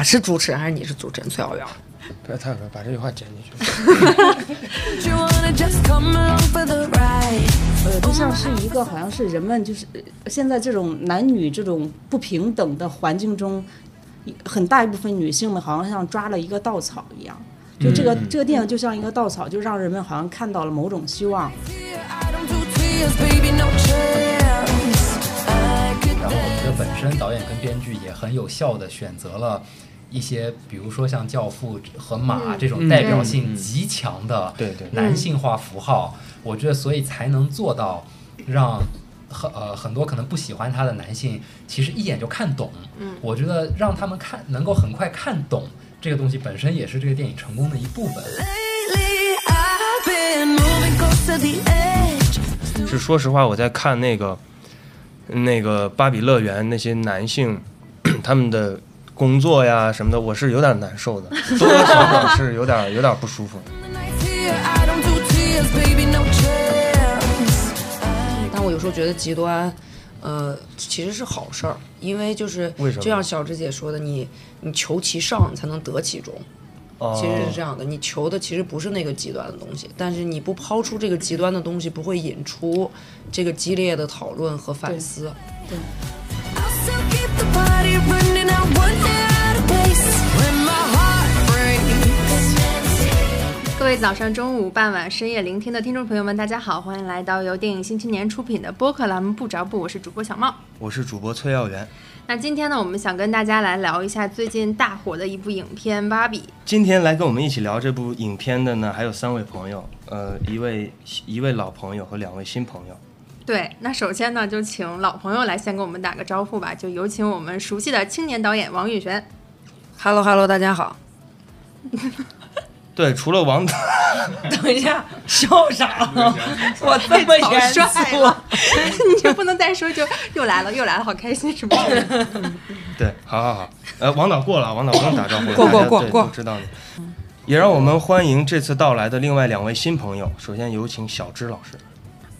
我是主持人还是你是主持人？崔小元，不要太可把这句话剪进去。就像是一个好像是人们就是呃现在这种男女这种不平等的环境中，很大一部分女性们好像像抓了一个稻草一样。就这个、这个电影就像一个稻草，就让人们好像看到了某种希望。然后我觉得本身导演跟编剧也很有效的选择了一些，比如说像《教父》和马这种代表性极强的对对男性化符号，我觉得所以才能做到让。很呃，很多可能不喜欢他的男性，其实一眼就看懂。嗯，我觉得让他们看能够很快看懂这个东西本身，也是这个电影成功的一部分。Lately, I've been moving close to the edge. 是说实话，我在看那个那个芭比乐园那些男性 他们的工作呀什么的，我是有点难受的，多多少少是有点有点不舒服。但我有时候觉得极端，呃，其实是好事儿，因为就是为什么就像小芝姐说的，你你求其上，你才能得其中。哦其实是这样的，你求的其实不是那个极端的东西，但是你不抛出这个极端的东西，不会引出这个激烈的讨论和反思。I'll still the place when my heart breaks. 各位早上、中午、傍晚、深夜聆听的听众朋友们，大家好，欢迎来到由电影新青年出品的播客栏目《不着不》，我是主播小茂。我是主播崔耀元，那今天呢，我们想跟大家来聊一下最近大火的一部影片《芭比》。今天来跟我们一起聊这部影片的呢，还有三位朋友，呃，一位一位老朋友和两位新朋友。对，那首先呢，就请老朋友来先跟我们打个招呼吧，就有请我们熟悉的青年导演王宇璇。Hello Hello，大家好。对，除了王，等一下，笑啥了？我这么好严帅肃，你就不能再说就又来了又来了，好开心是不是？对，好好好，呃，王导过了，王导不用打招呼了，过过过过都知道你。也让我们欢迎这次到来的另外两位新朋友。首先有请小芝老师，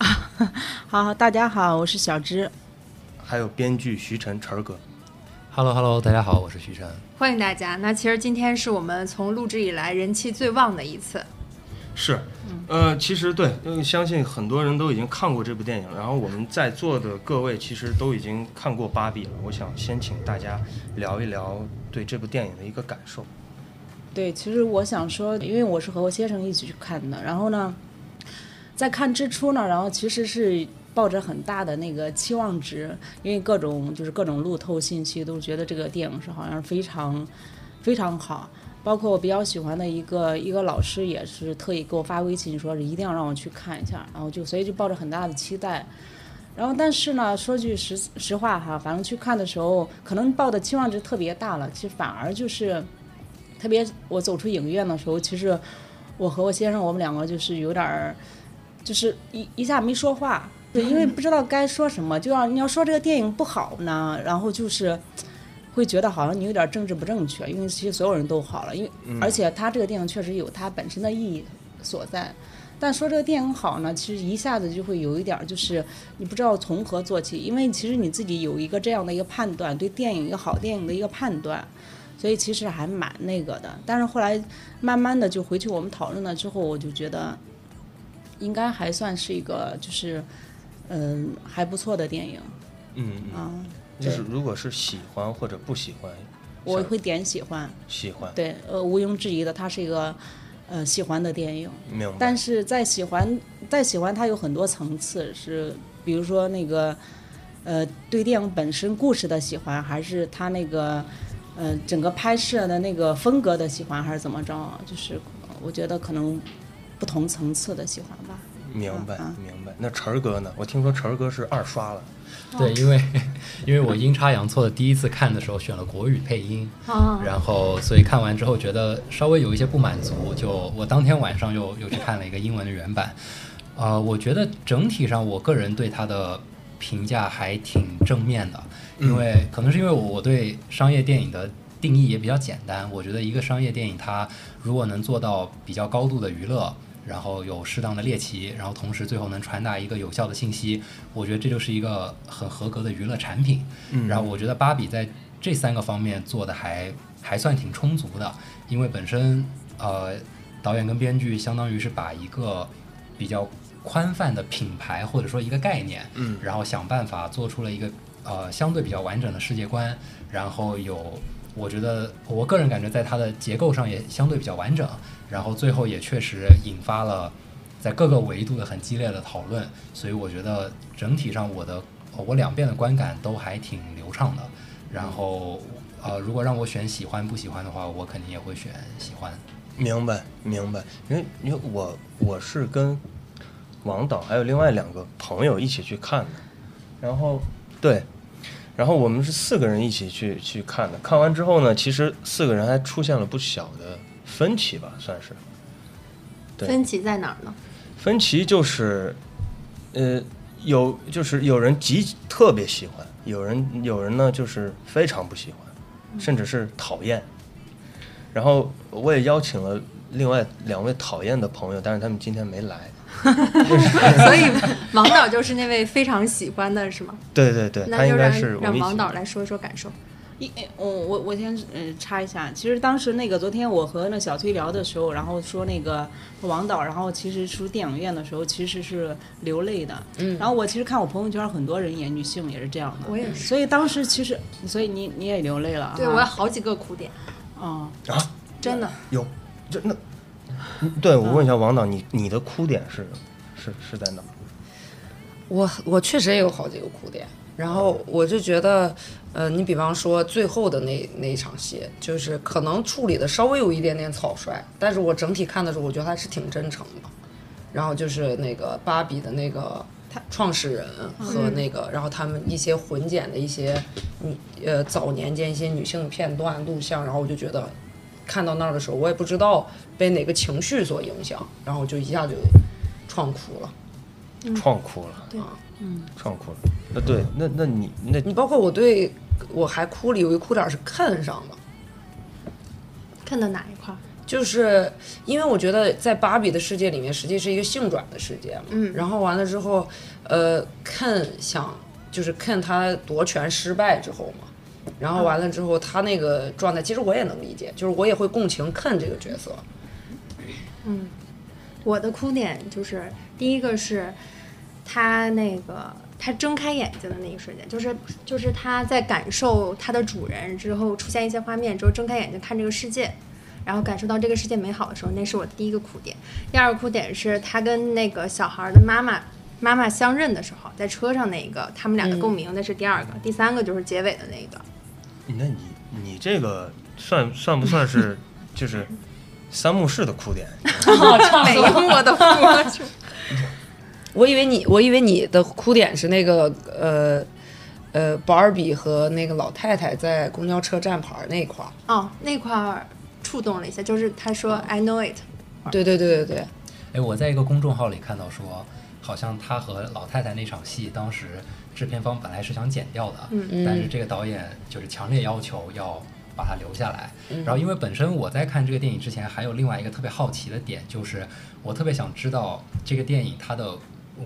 好，大家好，我是小芝。还有编剧徐晨晨儿哥。Hello Hello，大家好，我是徐晨。欢迎大家。那其实今天是我们从录制以来人气最旺的一次。是，呃，其实对，因为相信很多人都已经看过这部电影，然后我们在座的各位其实都已经看过《芭比》了。我想先请大家聊一聊对这部电影的一个感受。对，其实我想说，因为我是和我先生一起去看的，然后呢，在看之初呢，然后其实是抱着很大的那个期望值，因为各种就是各种路透信息都觉得这个电影是好像非常非常好。包括我比较喜欢的一个一个老师也是特意给我发微信说是一定要让我去看一下，然后就所以就抱着很大的期待。然后但是呢，说句实实话哈，反正去看的时候，可能抱的期望值特别大了，其实反而就是。特别我走出影院的时候，其实我和我先生我们两个就是有点儿，就是一一下没说话，对，因为不知道该说什么，就要你要说这个电影不好呢，然后就是会觉得好像你有点政治不正确，因为其实所有人都好了，因为、而且他这个电影确实有它本身的意义所在。但说这个电影好呢，其实一下子就会有一点儿，就是你不知道从何做起，因为其实你自己有一个这样的一个判断，对电影一个好电影的一个判断，所以其实还蛮那个的。但是后来慢慢的就回去我们讨论了之后，我就觉得应该还算是一个就是嗯还不错的电影嗯，啊。就是如果是喜欢或者不喜欢，我会点喜欢，喜欢，对，呃，毋庸置疑的，它是一个呃喜欢的电影。明白。但是在喜欢，在喜欢它有很多层次，是比如说那个，呃，对电影本身故事的喜欢，还是它那个，呃，整个拍摄的那个风格的喜欢，还是怎么着啊？就是我觉得可能不同层次的喜欢吧。明白嗯明白。那晨儿哥呢？我听说晨儿哥是二刷了。对，因为因为我阴差阳错的第一次看的时候选了国语配音，哦，然后所以看完之后觉得稍微有一些不满足，就我当天晚上又又去看了一个英文的原版。呃，我觉得整体上我个人对它的评价还挺正面的，因为可能是因为我我对商业电影的定义也比较简单，我觉得一个商业电影它如果能做到比较高度的娱乐。然后有适当的猎奇，然后同时最后能传达一个有效的信息，我觉得这就是一个很合格的娱乐产品。嗯。然后我觉得芭比在这三个方面做的还还算挺充足的，因为本身呃导演跟编剧相当于是把一个比较宽泛的品牌或者说一个概念，嗯。然后想办法做出了一个呃相对比较完整的世界观，然后有我觉得我个人感觉在它的结构上也相对比较完整，然后最后也确实引发了在各个维度的很激烈的讨论，所以我觉得整体上我的我两遍的观感都还挺流畅的，然后呃如果让我选喜欢不喜欢的话，我肯定也会选喜欢。明白明白，因为因为我我是跟王导还有另外两个朋友一起去看的，然后对，然后我们是四个人一起去去看的。看完之后呢，其实四个人还出现了不小的分歧吧，算是。对分歧在哪儿呢？分歧就是，呃，有就是有人极特别喜欢，有人有人呢就是非常不喜欢，甚至是讨厌。然后我也邀请了另外两位讨厌的朋友，但是他们今天没来。所以王导就是那位非常喜欢的，是吗？对对对，他应那就让该是让王导来说一说感受。一，我我我先嗯插一下，其实当时那个昨天我和那小崔聊的时候，然后说那个王导，然后其实出电影院的时候其实是流泪的，嗯，然后我其实看我朋友圈很多人演女性也是这样的，我也是所以当时其实，所以你你也流泪了，对哈我有好几个哭点，哦，啊，真的。有这那，嗯对我问一下王导，你你的哭点是是是在哪？我我确实也有好几个哭点，然后我就觉得，呃，你比方说最后的那那一场戏，就是可能处理的稍微有一点点草率，但是我整体看的时候，我觉得还是挺真诚的。然后就是那个芭比的那个创始人和那个，然后他们一些混剪的一些女呃早年间一些女性片段录像，然后我就觉得看到那儿的时候，我也不知道被哪个情绪所影响，然后就一下就创哭了。创哭了，对嗯，创哭了。那对，那那你那你包括我对我还哭了，有一哭点儿是看上的，看到哪一块儿？就是因为我觉得在芭比的世界里面，实际是一个性转的世界嘛。嗯然后完了之后，呃，Ken 想就是 Ken 他夺权失败之后嘛，然后完了之后他那个状态，其实我也能理解，就是我也会共情 Ken 这个角色。嗯我的哭点就是第一个是他那个他睁开眼睛的那一瞬间，就是就是他在感受他的主人之后出现一些画面之后睁开眼睛看这个世界，然后感受到这个世界美好的时候，那是我的第一个哭点。第二个哭点是他跟那个小孩的妈妈妈妈相认的时候，在车上那一个他们俩的共鸣，那是第二个。第三个就是结尾的那一个。那你你这个算算不算是就是三幕式的哭点？没有我的哭出。我以为你，我以为你的哭点是那个呃呃，芭比和那个老太太在公交车站牌那块儿。哦，那块儿触动了一下，就是他说 I know it。对对对对对，哎，我在一个公众号里看到说，好像他和老太太那场戏，当时制片方本来是想剪掉的，嗯但是这个导演就是强烈要求要把它留下来。然后因为本身我在看这个电影之前，还有另外一个特别好奇的点，就是我特别想知道这个电影它的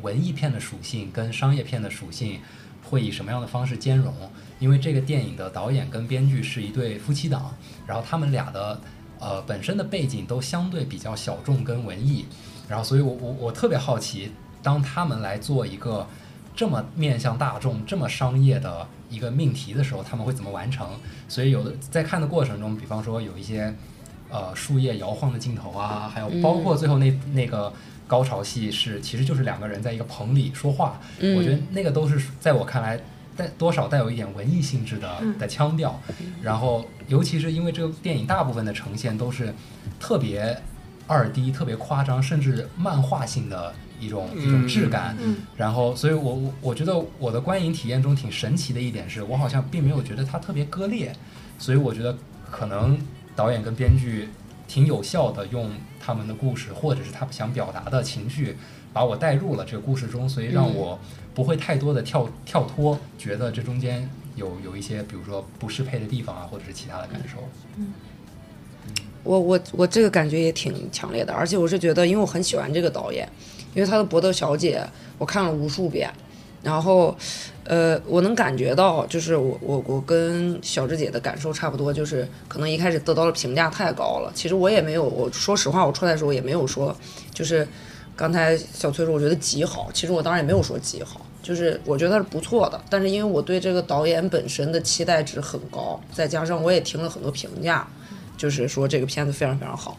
文艺片的属性跟商业片的属性会以什么样的方式兼容？因为这个电影的导演跟编剧是一对夫妻档，然后他们俩的呃本身的背景都相对比较小众跟文艺，然后所以我我我特别好奇，当他们来做一个这么面向大众、这么商业的一个命题的时候，他们会怎么完成？所以有的在看的过程中，比方说有一些呃树叶摇晃的镜头啊，还有包括最后那那个高潮戏是其实就是两个人在一个棚里说话，我觉得那个都是在我看来带多少带有一点文艺性质的的腔调，然后尤其是因为这个电影大部分的呈现都是特别二 D、特别夸张，甚至漫画性的一种一种质感。嗯。然后，所以我我我觉得我的观影体验中挺神奇的一点是，我好像并没有觉得它特别割裂，所以我觉得可能导演跟编剧挺有效的用他们的故事或者是他们想表达的情绪，把我带入了这个故事中，所以让我不会太多的跳跳脱，觉得这中间有有一些比如说不适配的地方啊，或者是其他的感受。嗯。我我我这个感觉也挺强烈的，而且我是觉得，因为我很喜欢这个导演，因为他的《博德小姐》我看了无数遍，然后，呃，我能感觉到，就是我我我跟小智姐的感受差不多，就是可能一开始得到的评价太高了。其实我也没有，我说实话，我出来的时候也没有说，就是刚才小崔说我觉得极好，其实我当然也没有说极好，就是我觉得是不错的。但是因为我对这个导演本身的期待值很高，再加上我也听了很多评价，就是说这个片子非常非常好。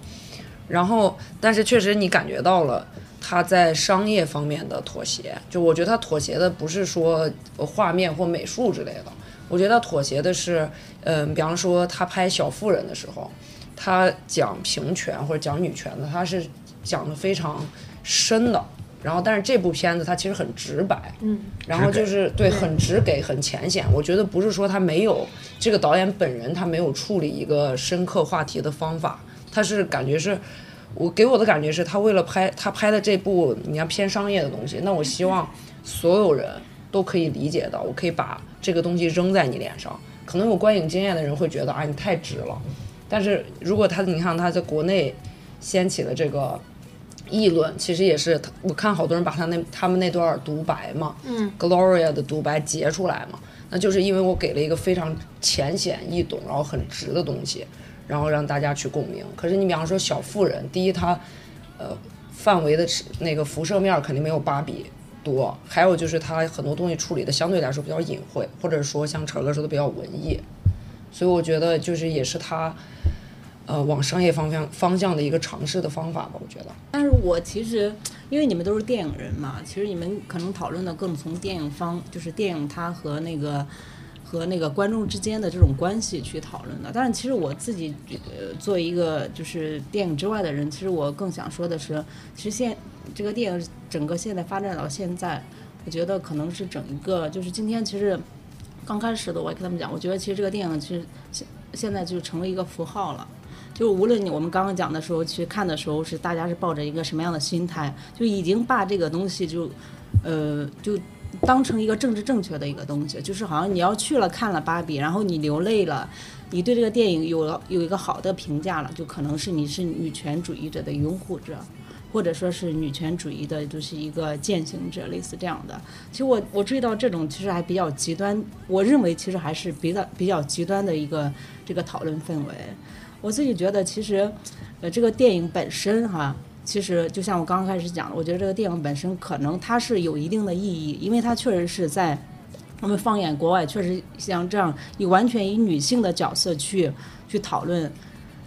然后，但是确实你感觉到了。他在商业方面的妥协，就我觉得他妥协的不是说呃画面或美术之类的，我觉得他妥协的是，嗯、比方说他拍《小妇人》的时候，他讲平权或者讲女权的，他是讲的非常深的。然后，但是这部片子它其实很直白，嗯，然后就是对很直给很浅显。我觉得不是说他没有这个导演本人他没有处理一个深刻话题的方法，他是感觉是。我给我的感觉是他为了拍他拍的这部你要偏商业的东西，那我希望所有人都可以理解到，我可以把这个东西扔在你脸上。可能有观影经验的人会觉得啊你太直了，但是如果他你看他在国内掀起了这个议论，其实也是我看好多人把他那他们那段独白嘛，嗯，Gloria 的独白截出来嘛，那就是因为我给了一个非常浅显易懂，然后很直的东西。然后让大家去共鸣。可是你比方说小妇人，第一它，呃，范围的那个辐射面肯定没有芭比多，还有就是它很多东西处理的相对来说比较隐晦，或者说像陈哥说的比较文艺，所以我觉得就是也是他，呃，往商业方向方向的一个尝试的方法吧，我觉得。但是我其实，因为你们都是电影人嘛，其实你们可能讨论的更从电影方，就是电影它和那个和那个观众之间的这种关系去讨论的。但是其实我自己，呃，作为一个就是电影之外的人，其实我更想说的是，其实现这个电影整个现在发展到现在，我觉得可能是整一个就是今天其实刚开始的我也跟他们讲，我觉得其实这个电影其实现现在就成为一个符号了。就无论你我们刚刚讲的时候去看的时候，是大家是抱着一个什么样的心态，就已经把这个东西就，呃，就当成一个政治正确的一个东西，就是好像你要去了看了芭比，然后你流泪了，你对这个电影有了有一个好的评价了，就可能是你是女权主义者的拥护者。或者说是女权主义的，就是一个践行者，类似这样的。其实我我注意到这种其实还比较极端，我认为其实还是比较比较极端的一个这个讨论氛围。我自己觉得，其实，呃，这个电影本身哈，其实就像我刚刚开始讲的，我觉得这个电影本身可能它是有一定的意义，因为它确实是在我们放眼国外，确实像这样以完全以女性的角色去去讨论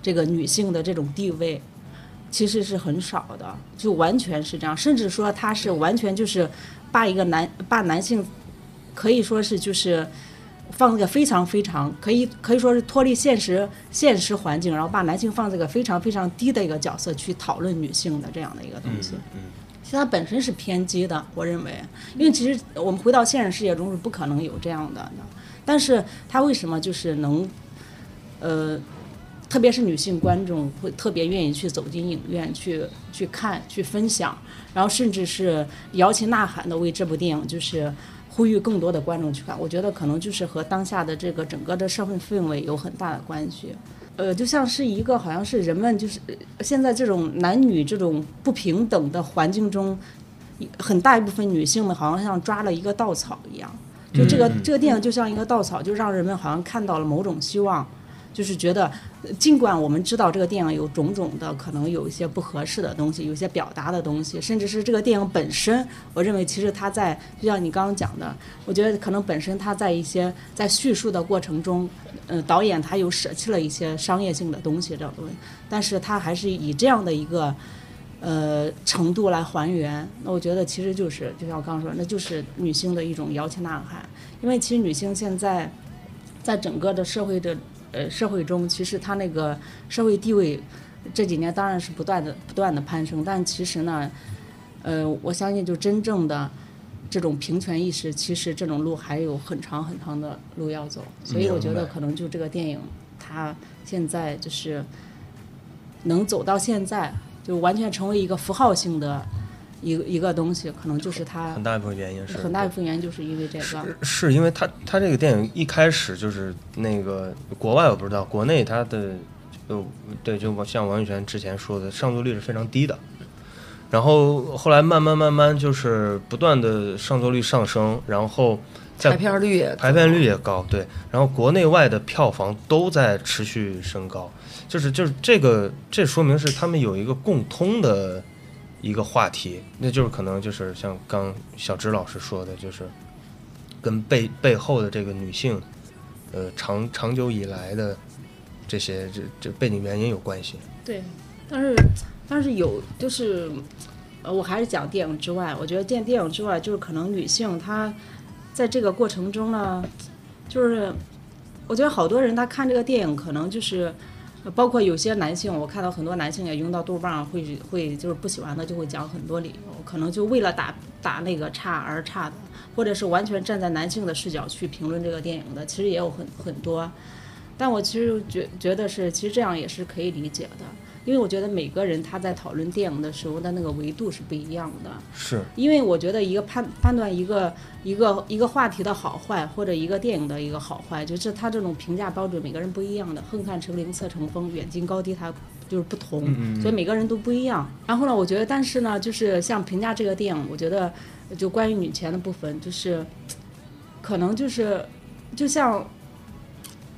这个女性的这种地位，其实是很少的，就完全是这样，甚至说它是完全就是把一个男把男性可以说是就是。放这个非常非常可以可以说是脱离现实现实环境，然后把男性放这个非常非常低的一个角色去讨论女性的这样的一个东西。嗯其实它本身是偏激的，我认为，因为其实我们回到现实世界中是不可能有这样的，但是它为什么就是能，呃，特别是女性观众会特别愿意去走进影院去去看去分享，然后甚至是摇旗呐喊的为这部电影就是。呼吁更多的观众去看，我觉得可能就是和当下的这个整个的社会氛围有很大的关系。呃，就像是一个好像是人们就是呃现在这种男女这种不平等的环境中，很大一部分女性们好像像抓了一个稻草一样。就这个、这个电影就像一个稻草，就让人们好像看到了某种希望。就是觉得，尽管我们知道这个电影有种种的可能有一些不合适的东西，有些表达的东西，甚至是这个电影本身，我认为其实它在就像你刚刚讲的，我觉得可能本身它在一些在叙述的过程中，呃，导演他有舍弃了一些商业性的东西这种东西，但是他还是以这样的一个。呃，程度来还原，那我觉得其实就是，就像我刚刚说，那就是女性的一种摇旗呐喊。因为其实女性现在在整个的社会的呃社会中，其实他那个社会地位这几年当然是不断的不断的攀升，但其实呢，呃，我相信就真正的这种平权意识，其实这种路还有很长很长的路要走。所以我觉得可能就这个电影，它现在就是能走到现在，就完全成为一个符号性的一个一个东西，可能就是它很大一部分原因是很大一部分原因就是因为这个。是是因为它它这个电影一开始就是那个国外我不知道，国内它的就对，就像王宇泉之前说的，上座率是非常低的。然后后来慢慢慢慢就是不断的上座率上升，然后在排片率也排片率也高，对，然后国内外的票房都在持续升高，就是就是这个，这说明是他们有一个共通的一个话题，那就是可能就是像刚小芝老师说的，就是跟背背后的这个女性，呃，长长久以来的这些这这背景原因有关系。对，但是但是有就是，呃，我还是讲电影之外，我觉得电电影之外，就是可能女性她在这个过程中呢，就是我觉得好多人他看这个电影，可能就是。包括有些男性，我看到很多男性也用到豆瓣儿，会会就是不喜欢的就会讲很多理由，可能就为了打打那个差而差的，或者是完全站在男性的视角去评论这个电影的，其实也有很很多。但我其实觉觉得是，其实这样也是可以理解的，因为我觉得每个人他在讨论电影的时候的那个维度是不一样的。是，因为我觉得一个判判断一个一个一个话题的好坏，或者一个电影的一个好坏，就是他这种评价标准每个人不一样的。横看成岭侧成峰，远近高低它就是不同，所以每个人都不一样。然后呢，我觉得，但是呢，就是像评价这个电影，我觉得就关于女权的部分，就是可能就是就像。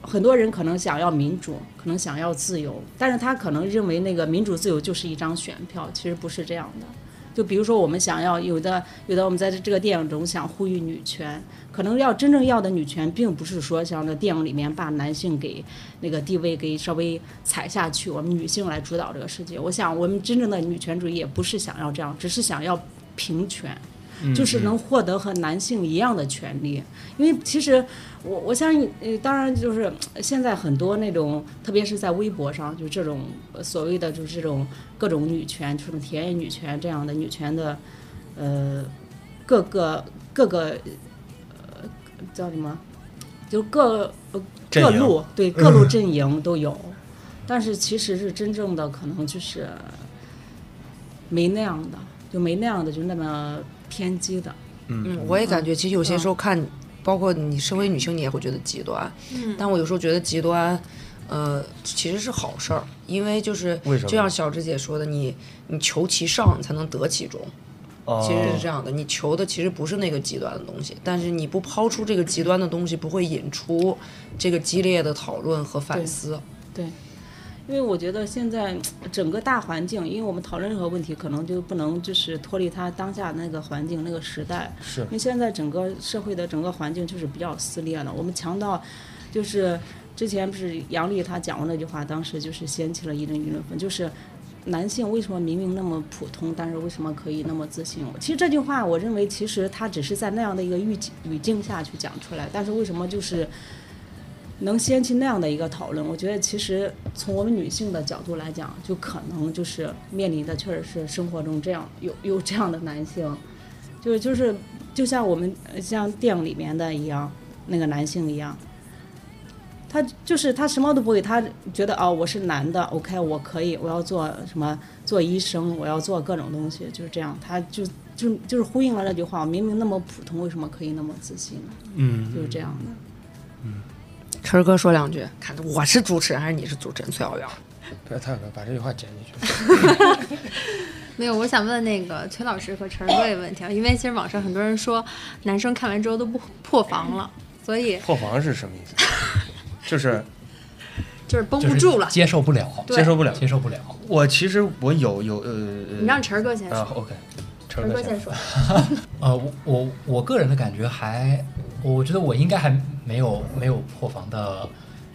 很多人可能想要民主，可能想要自由，但是他可能认为那个民主自由就是一张选票，其实不是这样的。就比如说，我们想要有的有的，我们在这个电影中想呼吁女权，可能要真正要的女权，并不是说像这电影里面把男性给那个地位给稍微踩下去，我们女性来主导这个世界。我想，我们真正的女权主义也不是想要这样，只是想要平权。就是能获得和男性一样的权利，因为其实我我相信，呃，当然就是呃现在很多那种，特别是在微博上，就这种呃所谓的就是这种各种女权，这种田园女权这样的女权的，呃，各个各个呃叫什么，就各呃各路对各路阵营都有，但是其实是真正的可能就是没那样的，就没那样的就那么偏激的。嗯，我也感觉其实有些时候看，包括你身为女性，你也会觉得极端。嗯，但我有时候觉得极端，呃，其实是好事儿，因为就是为什么就像小芝姐说的，你你求其上，你才能得其中。哦其实是这样的，你求的其实不是那个极端的东西，但是你不抛出这个极端的东西，不会引出这个激烈的讨论和反思。因为我觉得现在整个大环境，因为我们讨论任何问题，可能就不能就是脱离它当下那个环境、那个时代。是因为现在整个社会的整个环境就是比较撕裂了。我们强调，就是之前不是杨笠她讲过那句话，当时就是掀起了一阵舆论风，就是男性为什么明明那么普通，但是为什么可以那么自信？其实这句话，我认为其实他只是在那样的一个语境语境下去讲出来，但是为什么就是？能掀起那样的一个讨论，我觉得其实从我们女性的角度来讲，就可能就是面临的确实是生活中这样有有这样的男性，就是就是就像我们呃像电影里面的一样，那个男性一样，他就是他什么都不会，他觉得哦我是男的，OK 我可以，我要做什么做医生，我要做各种东西，就是这样，他就就就是呼应了那句话，明明那么普通，为什么可以那么自信呢？嗯，就是这样的。晨儿哥说两句，看我是主持人还是你是主持人最好聊。不要太哥把这句话剪进去。没有，我想问那个崔老师和陈儿哥一个问题啊，因为其实网上很多人说男生看完之后都不破防了，所以破防是什么意思？就是就是绷不住了。接受不了，接受不了。接受不了。我其实我有有呃你让陈儿哥先说，，OK，陈陈儿哥先哥先说。呃，我我我个人的感觉还，我觉得我应该还没有没有破防的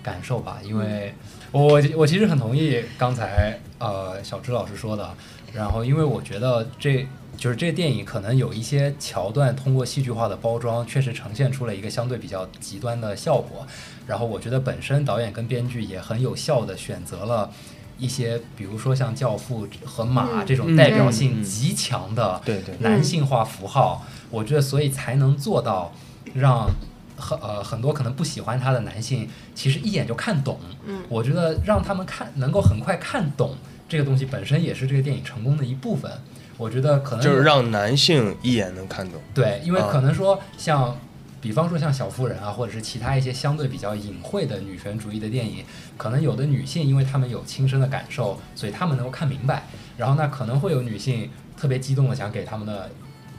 感受吧，因为我我我其实很同意刚才呃小芝老师说的，然后因为我觉得这就是这电影可能有一些桥段通过戏剧化的包装，确实呈现出了一个相对比较极端的效果，然后我觉得本身导演跟编剧也很有效的选择了。一些，比如说像《教父》和马嗯这种代表性极强的对对男性化符号，我觉得所以才能做到让很呃很多可能不喜欢他的男性，其实一眼就看懂。嗯，我觉得让他们看能够很快看懂这个东西本身也是这个电影成功的一部分。我觉得可能就是让男性一眼能看懂。对，因为啊可能说像，比方说像小妇人啊，或者是其他一些相对比较隐晦的女权主义的电影，可能有的女性因为她们有亲身的感受，所以她们能够看明白。然后那，可能会有女性特别激动的想给他们的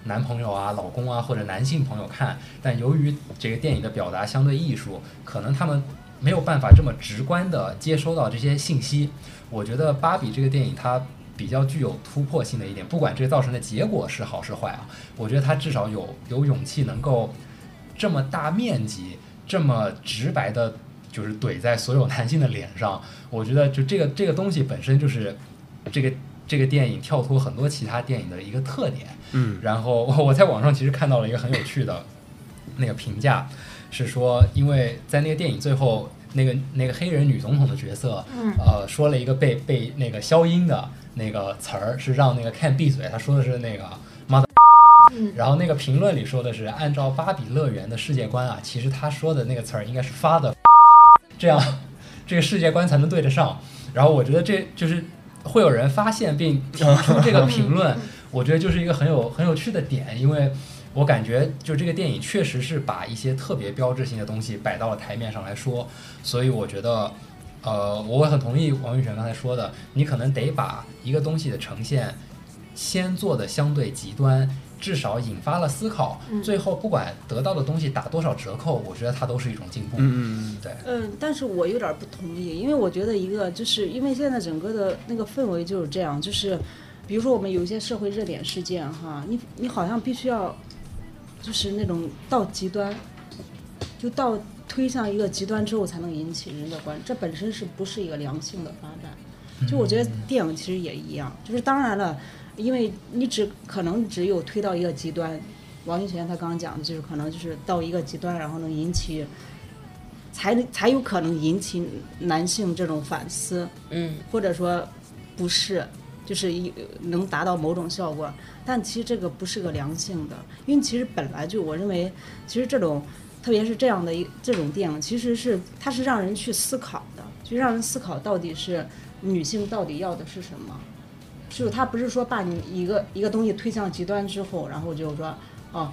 男朋友啊、老公啊或者男性朋友看，但由于这个电影的表达相对艺术，可能他们没有办法这么直观的接收到这些信息。我觉得《芭比》这个电影它比较具有突破性的一点，不管这造成的结果是好是坏啊，我觉得它至少有有勇气能够这么大面积、这么直白的，就是怼在所有男性的脸上。我觉得就这个这个东西本身就是这个这个电影跳脱很多其他电影的一个特点。嗯。然后 我在网上其实看到了一个很有趣的那个评价，是说因为在那个电影最后，那个那个黑人女总统的角色，嗯。呃，说了一个被被那个消音的那个词儿，是让那个 Ken 闭嘴，他说的是那个 mother。嗯。然后那个评论里说的是，按照芭比乐园的世界观啊，其实他说的那个词儿应该是 father，这样这个世界观才能对得上。然后我觉得这就是会有人发现并提出这个 评论，我觉得就是一个很有很有趣的点，因为我感觉就这个电影确实是把一些特别标志性的东西摆到了台面上来说，所以我觉得。呃，我很同意王玉泉刚才说的，你可能得把一个东西的呈现先做的相对极端，至少引发了思考，嗯最后不管得到的东西打多少折扣，我觉得它都是一种进步。嗯对，嗯，但是我有点不同意，因为我觉得一个就是因为现在整个的那个氛围就是这样，就是比如说我们有一些社会热点事件哈，你你好像必须要就是那种到极端，就到推向一个极端之后才能引起人的关注，这本身是不是一个良性的发展？就我觉得电影其实也一样，就是当然了，因为你只可能只有推到一个极端，王一璇他刚刚讲的就是可能就是到一个极端，然后能引起。才才有可能引起男性这种反思，嗯，或者说不适，就是一能达到某种效果。但其实这个不是个良性的，因为其实本来就我认为，其实这种特别是这样的一这种电影，其实是它是让人去思考的，就让人思考到底是女性到底要的是什么。就是他不是说把你一个一个东西推向极端之后，然后就说哦，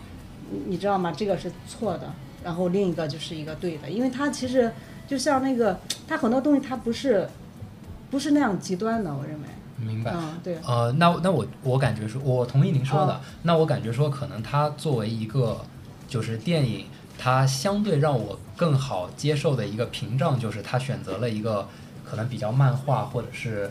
你知道吗？这个是错的，然后另一个就是一个对的，因为它其实就像那个，它很多东西它不是不是那样极端的，我认为，明白。嗯，对，呃，那那我我感觉说，我同意您说的。哦那我感觉说，可能它作为一个就是电影，它相对让我更好接受的一个屏障，就是它选择了一个可能比较漫画或者是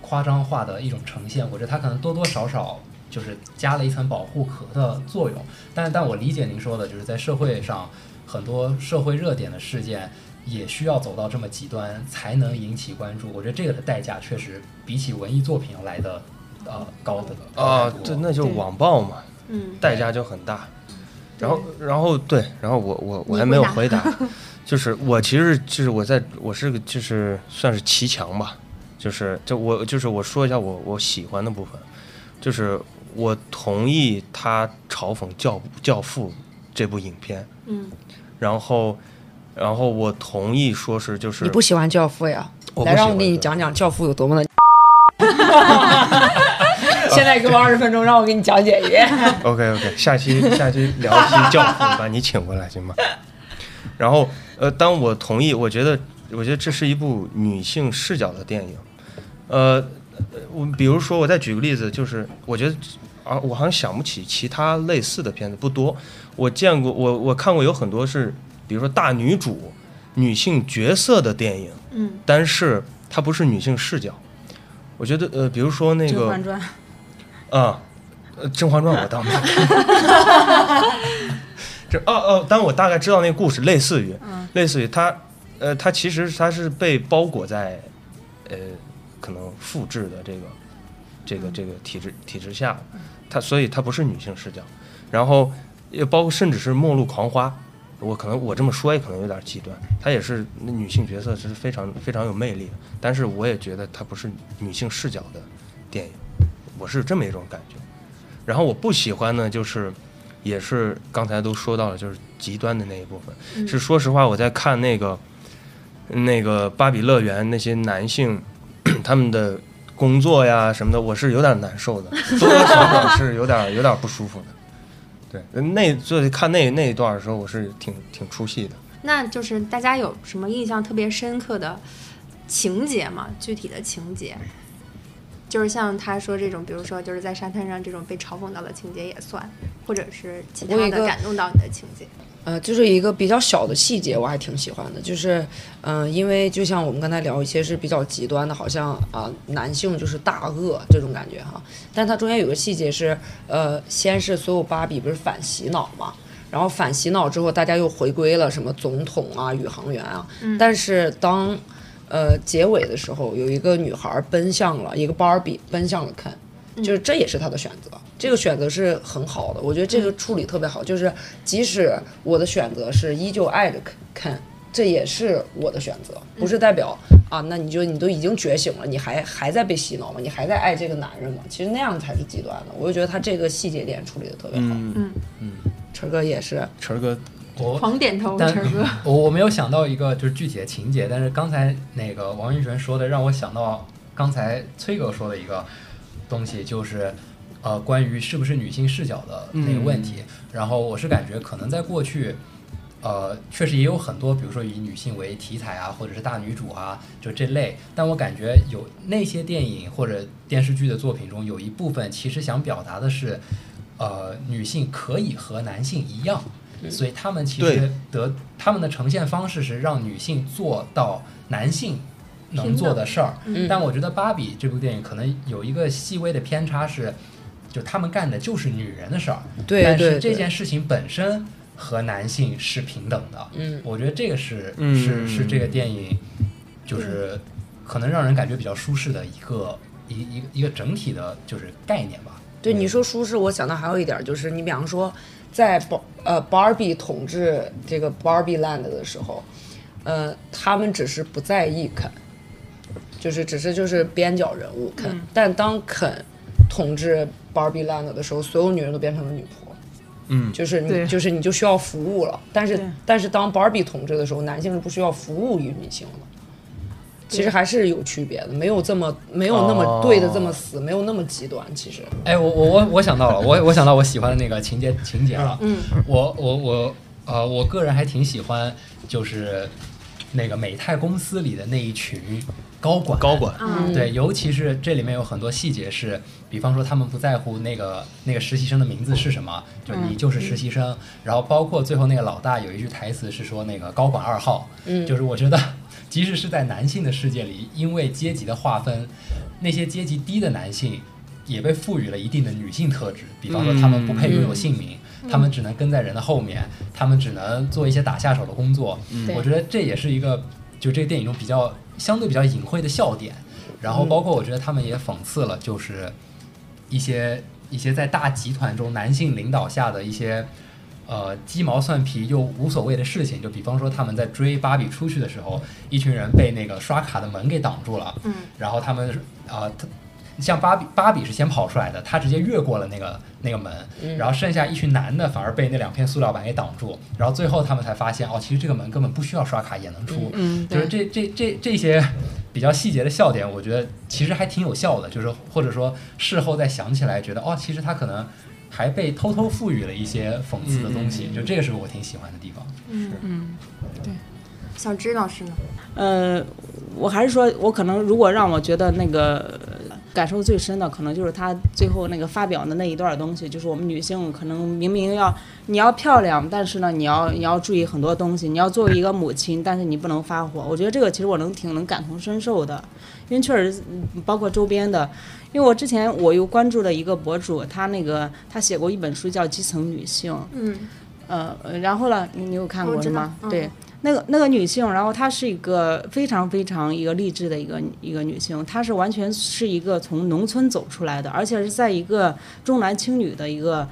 夸张化的一种呈现。我觉得它可能多多少少就是加了一层保护壳的作用。但但我理解您说的，就是在社会上很多社会热点的事件。也需要走到这么极端才能引起关注，我觉得这个的代价确实比起文艺作品要来的呃高的啊，高得多。这那就是网暴嘛，嗯。代价就很大。然后，然后对，然后我我我还没有回回答，就是我其实就是我在我是个就是算是骑墙吧，就是就我就是我说一下我我喜欢的部分，就是我同意他嘲讽教教父这部影片，嗯。然后然后我同意说是就是你不喜欢教父呀？我不来，让我给你讲讲教父有多么的。现在给我二十分钟，让我给你讲解一遍。OK OK，下期下期聊一期教父，把你请过来行吗？然后呃，当我同意，我觉得我觉得这是一部女性视角的电影。呃，我比如说我再举个例子，就是我觉得啊，我好像想不起其他类似的片子不多。我见过，我我看过有很多是，比如说大女主、女性角色的电影，嗯。但是它不是女性视角。我觉得呃，比如说那个《甄嬛传》啊，呃，《甄嬛传》我倒没看。这哦哦，但我大概知道那个故事，类似于，嗯。类似于它，呃，它其实它是被包裹在，呃，可能复制的这个，这个这个体制体制下，它所以它不是女性视角，然后也包括甚至是《末路狂花》，我可能我这么说也可能有点极端，她也是那女性角色是非常非常有魅力的，但是我也觉得她不是女性视角的电影。我是这么一种感觉。然后我不喜欢呢，就是也是刚才都说到了，就是极端的那一部分。嗯是说实话，我在看那个那个芭比乐园那些男性 他们的工作呀什么的，我是有点难受的，多多少少是有点有点不舒服的。对，那就是看那那一段的时候，我是挺挺出戏的。那就是大家有什么印象特别深刻的情节吗？具体的情节？就是像他说这种，比如说就是在沙滩上这种被嘲讽到的情节也算，或者是其他的感动到你的情节。呃，就是一个比较小的细节，我还挺喜欢的，就是，嗯、因为就像我们刚才聊一些是比较极端的，好像啊、男性就是大恶这种感觉哈，但它中间有个细节是，呃，先是所有芭比不是反洗脑嘛，然后反洗脑之后，大家又回归了什么总统啊、宇航员啊，但是当呃结尾的时候，有一个女孩奔向了一个芭比奔向了肯，就是这也是他的选择，这个选择是很好的，我觉得这个处理特别好，就是即使我的选择是依旧爱着肯肯，这也是我的选择，不是代表啊，那你就你都已经觉醒了，你还还在被洗脑吗？你还在爱这个男人吗？其实那样才是极端的，我就觉得他这个细节点处理的特别好。嗯嗯晨哥也是，晨儿哥我狂点头，但晨儿哥。我我没有想到一个就是具体的情节，但是刚才那个王一璇说的让我想到刚才崔哥说的一个东西，就是呃关于是不是女性视角的那个问题。然后我是感觉可能在过去。呃，确实也有很多，比如说以女性为题材啊，或者是大女主啊，就这类。但我感觉有那些电影或者电视剧的作品中，有一部分其实想表达的是，呃，女性可以和男性一样，所以他们其实得他们的呈现方式是让女性做到男性能做的事儿。嗯但我觉得《芭比》这部电影可能有一个细微的偏差是，就他们干的就是女人的事儿，对对但是这件事情本身和男性是平等的。嗯我觉得这个是嗯是是这个电影就是可能让人感觉比较舒适的一个一一个一个整体的就是概念吧。对你说舒适，我想到还有一点就是，你比方说在芭呃 Barbie 统治这个 Barbie Land 的时候，呃，他们只是不在意肯，就是只是就是边角人物肯，但当肯统治 Barbie Land 的时候，所有女人都变成了女仆。嗯就是你，就是你就需要服务了。但是，但是当 Barbie 统治的时候，男性是不需要服务于女性的。其实还是有区别的，没有这么没有那么对的这么死，没有那么极端。其实，哎，我我我我想到了，我我想到我喜欢的那个情节情节了。嗯，我我我呃，我个人还挺喜欢，就是那个美泰公司里的那一群高管。高管，嗯对，尤其是这里面有很多细节是，比方说他们不在乎那个那个实习生的名字是什么，就你就是实习生。然后包括最后那个老大有一句台词是说那个高管二号，嗯就是我觉得即使是在男性的世界里，因为阶级的划分，那些阶级低的男性也被赋予了一定的女性特质，比方说他们不配拥有姓名。他们只能跟在人的后面，他们只能做一些打下手的工作。嗯我觉得这也是一个就这个电影中比较相对比较隐晦的笑点。然后包括我觉得他们也讽刺了，就是一些一些在大集团中男性领导下的一些呃鸡毛蒜皮又无所谓的事情，就比方说他们在追芭比出去的时候，一群人被那个刷卡的门给挡住了，嗯，然后他们啊、他像芭比，芭比是先跑出来的，他直接越过了那个那个门，然后剩下一群男的反而被那两片塑料板给挡住，然后最后他们才发现，哦，其实这个门根本不需要刷卡也能出，嗯，就是这这这这些比较细节的笑点，我觉得其实还挺有效的，就是或者说事后再想起来，觉得哦，其实他可能还被偷偷赋予了一些讽刺的东西，就这个是我挺喜欢的地方。嗯对，小芝老师呢？呃，我还是说，我可能如果让我觉得那个呃感受最深的，可能就是他最后那个发表的那一段东西，就是我们女性可能明明要你要漂亮，但是呢，你要你要注意很多东西，你要作为一个母亲，但是你不能发火。我觉得这个其实我能挺能感同身受的，因为确实嗯包括周边的，因为我之前我又关注了一个博主，他那个他写过一本书叫《基层女性》，嗯呃，呃然后呢，你你有看过是吗？嗯对，那个那个女性，然后她是一个非常非常一个励志的一个一个女性，她是完全是一个从农村走出来的，而且是在一个重男轻女的一个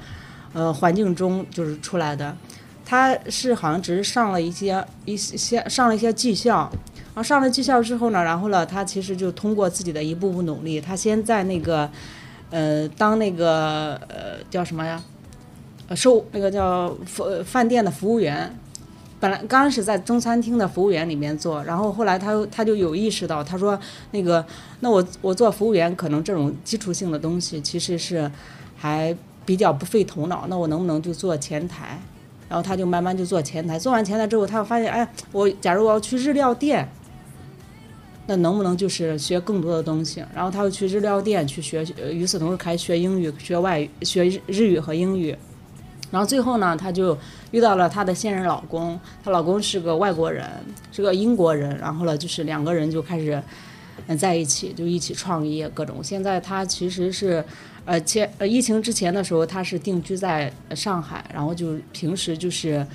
呃环境中就是出来的。她是好像只是上了一些一些上了一些技校，然后上了技校之后呢，然后呢，她其实就通过自己的一步步努力，她先在那个呃当那个呃叫什么呀？呃，收那个叫服饭店的服务员，本来刚开始在中餐厅的服务员里面做，然后后来他他就有意识到，他说那个那我我做服务员，可能这种基础性的东西其实是还比较不费头脑，那我能不能就做前台？然后他就慢慢就做前台，做完前台之后，他又发现，哎，我假如我要去日料店，那能不能就是学更多的东西？然后他又去日料店去学，与此同时开学英语、学外语、学日语和英语。然后最后呢，她就遇到了她的现任老公，她老公是个外国人，是个英国人。然后呢，就是两个人就开始嗯在一起，就一起创业各种。现在她其实是。呃，前呃疫情之前的时候，她是定居在上海，然后就平时就是，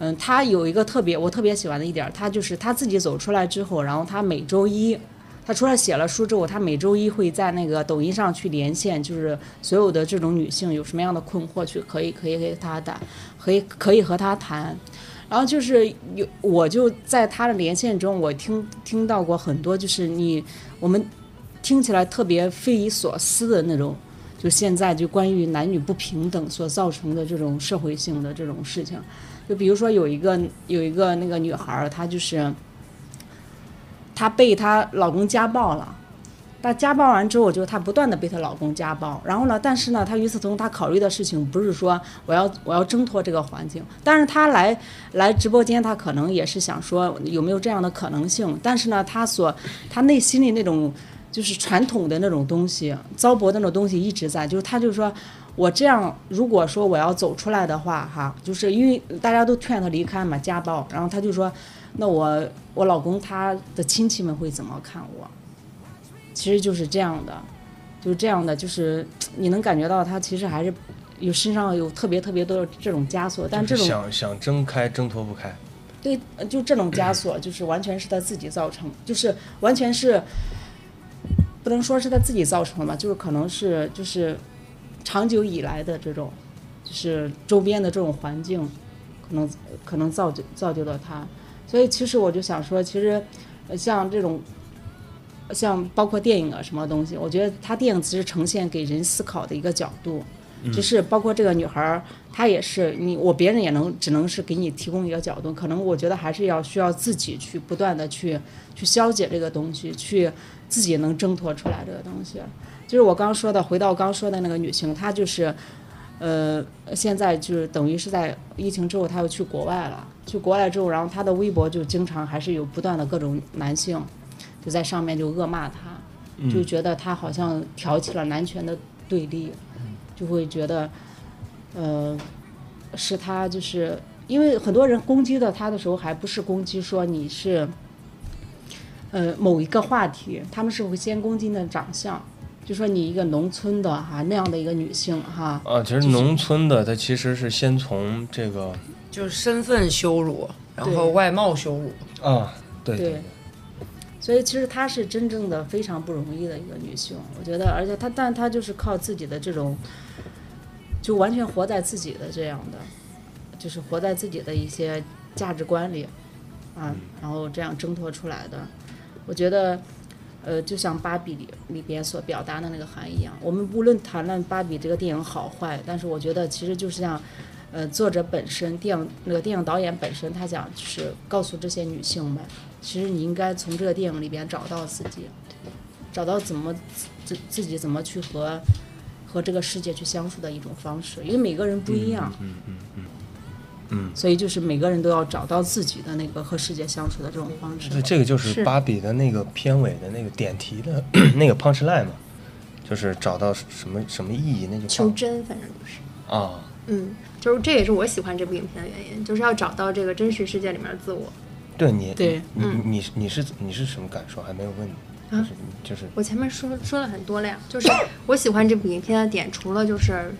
嗯，她有一个特别我特别喜欢的一点儿，她就是她自己走出来之后，然后她每周一，他除了写了书之后，他每周一会在那个抖音上去连线，就是所有的这种女性有什么样的困惑，去可以可以给她打，可以可以和她谈。然后就是有，我就在他的连线中，我听听到过很多，就是你我们听起来特别匪夷所思的那种，就现在就关于男女不平等所造成的这种社会性的这种事情，就比如说有一个有一个那个女孩，她就是她被她老公家暴了。她家暴完之后，就她不断的被她老公家暴，然后呢，但是呢，她与此同时，她考虑的事情不是说我要我要挣脱这个环境，但是她来来直播间，她可能也是想说有没有这样的可能性，但是呢，她所她内心里那种就是传统的那种东西，糟粕的那种东西一直在，就是她就说。我这样，如果说我要走出来的话，哈，就是因为大家都劝她离开嘛，家暴，然后她就说，那我我老公他的亲戚们会怎么看我？其实就是这样的，就是这样的，就是 你能感觉到他其实还是有身上有特别特别多的这种枷锁，但这种想想挣开，挣脱不开。对，呃就这种枷锁，就是完全是他自己造成，就是完全是不能说是他自己造成的吧，就是可能是就是长久以来的这种，就是周边的这种环境，可能可能造就造就了他。所以其实我就想说，其实呃像这种。像包括电影啊什么东西，我觉得他电影其实呈现给人思考的一个角度，就是包括这个女孩儿，她也是你我别人也能只能是给你提供一个角度，可能我觉得还是要需要自己去不断的去去消解这个东西，去自己能挣脱出来这个东西。就是我刚说的，回到我刚说的那个女性，她就是，呃，现在就是等于是在疫情之后，他又去国外了。去国外之后，然后他的微博就经常还是有不断的各种男性，就在上面就恶骂他，就觉得他好像挑起了男权的对立，就会觉得，呃，是他就是因为很多人攻击的他的时候，还不是攻击说你是，呃，某一个话题，他们是会先攻击你的长相，就说你一个农村的哈、那样的一个女性哈，啊，其实农村的她其实是先从这个就是身份羞辱，然后外貌羞辱。啊，对对，所以其实她是真正的非常不容易的一个女性，我觉得，而且她，但她就是靠自己的这种，就完全活在自己的这样的，就是活在自己的一些价值观里，啊，然后这样挣脱出来的。我觉得，呃，就像《芭比》里里边所表达的那个含义一样，我们无论谈论《芭比》这个电影好坏，但是我觉得其实就是像。呃，作者本身，电影那个电影导演本身，他想就是告诉这些女性们，其实你应该从这个电影里边找到自己，找到怎么自自己怎么去和和这个世界去相处的一种方式，因为每个人不一样，嗯嗯嗯，所以就是每个人都要找到自己的那个和世界相处的这种方式。这这个就是是芭比的那个片尾的那个点题的 那个 punch line 嘛，就是找到什么什么意义那句话求真，反正就是。啊，嗯，就是这也是我喜欢这部影片的原因，就是要找到这个真实世界里面的自我。对你对你嗯你你是你是什么感受？还没有问你，啊就是就是我前面说说了很多了呀，就是我喜欢这部影片的点，除了就是，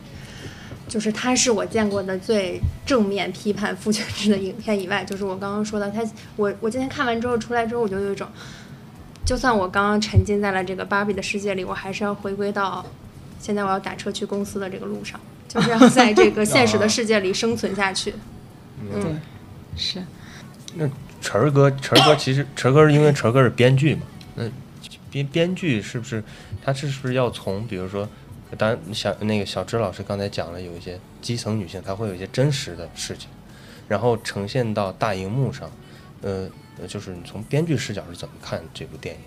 就是它是我见过的最正面批判父权制的影片以外，就是我刚刚说的，它我我今天看完之后出来之后，我就有一种，就算我刚刚沉浸在了这个芭比的世界里，我还是要回归到现在我要打车去公司的这个路上，就是要在这个现实的世界里生存下去。嗯，，是那晨儿哥，晨儿哥其实晨儿哥是因为晨儿哥是编剧嘛，那编编剧是不是他是不是要从比如说，当然小那个小芝老师刚才讲了，有一些基层女性她会有一些真实的事情，然后呈现到大荧幕上，呃，就是你从编剧视角是怎么看这部电影？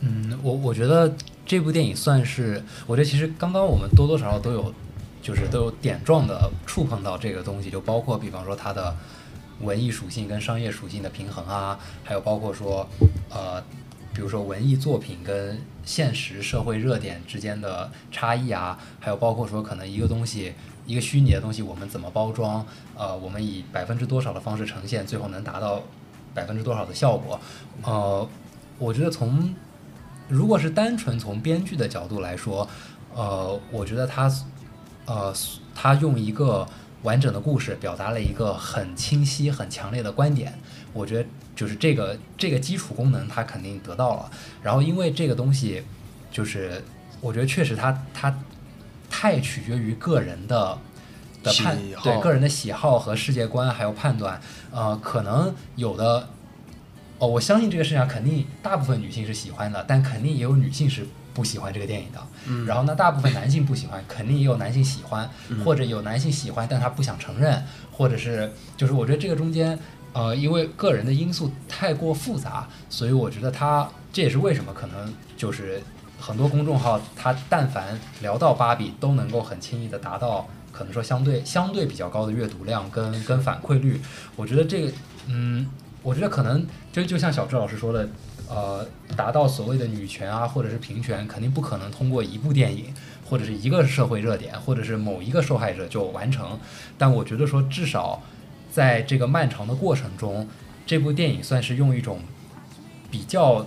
嗯，我我觉得这部电影算是，我觉得其实刚刚我们多多少少都有，就是都有点状的触碰到这个东西，就包括比方说它的文艺属性跟商业属性的平衡啊，还有包括说，呃，比如说文艺作品跟现实社会热点之间的差异啊，还有包括说可能一个东西。一个虚拟的东西，我们怎么包装？呃，我们以百分之多少的方式呈现，最后能达到百分之多少的效果？呃，我觉得从如果是单纯从编剧的角度来说，呃，我觉得他呃他用一个完整的故事表达了一个很清晰、很强烈的观点，我觉得就是这个这个基础功能它肯定得到了。然后因为这个东西，就是我觉得确实它它。太取决于个人的的判对个人的喜好和世界观还有判断，呃，可能有的哦，我相信这个世界上肯定大部分女性是喜欢的，但肯定也有女性是不喜欢这个电影的。嗯，然后呢，大部分男性不喜欢，肯定也有男性喜欢，或者有男性喜欢，但他不想承认，或者是就是我觉得这个中间。呃，因为个人的因素太过复杂，所以我觉得他这也是为什么可能就是很多公众号，它但凡聊到芭比，都能够很轻易的达到可能说相对相对比较高的阅读量跟跟反馈率。我觉得这个，嗯，我觉得可能就就像小智老师说的，呃，达到所谓的女权啊，或者是平权，肯定不可能通过一部电影或者是一个社会热点，或者是某一个受害者就完成。但我觉得说，至少在这个漫长的过程中，这部电影算是用一种比较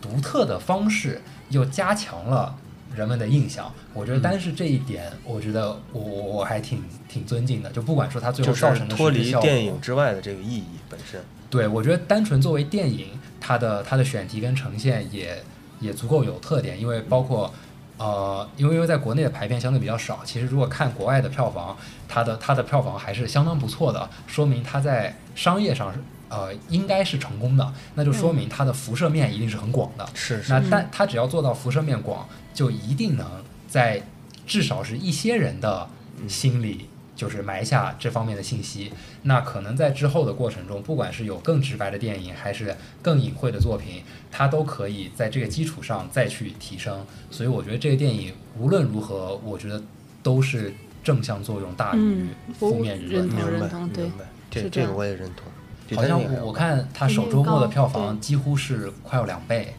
独特的方式，又加强了人们的印象。我觉得单是这一点，我觉得我我我还挺挺尊敬的。就不管说它最后造成的脱离电影之外的这个意义本身。对，我觉得单纯作为电影，它的它的选题跟呈现也也足够有特点，因为包括呃，因为因为在国内的排片相对比较少，其实如果看国外的票房，它的它的票房还是相当不错的，说明它在商业上是呃应该是成功的，那就说明它的辐射面一定是很广的。是那但它只要做到辐射面广，就一定能在至少是一些人的心里，就是埋下这方面的信息。那可能在之后的过程中，不管是有更直白的电影，还是更隐晦的作品，它都可以在这个基础上再去提升。所以我觉得这个电影无论如何，我觉得都是正向作用大于嗯负面舆论认。同明白认同对明白，这这个我也认同。好像我我看它首周末的票房几乎是快要两倍，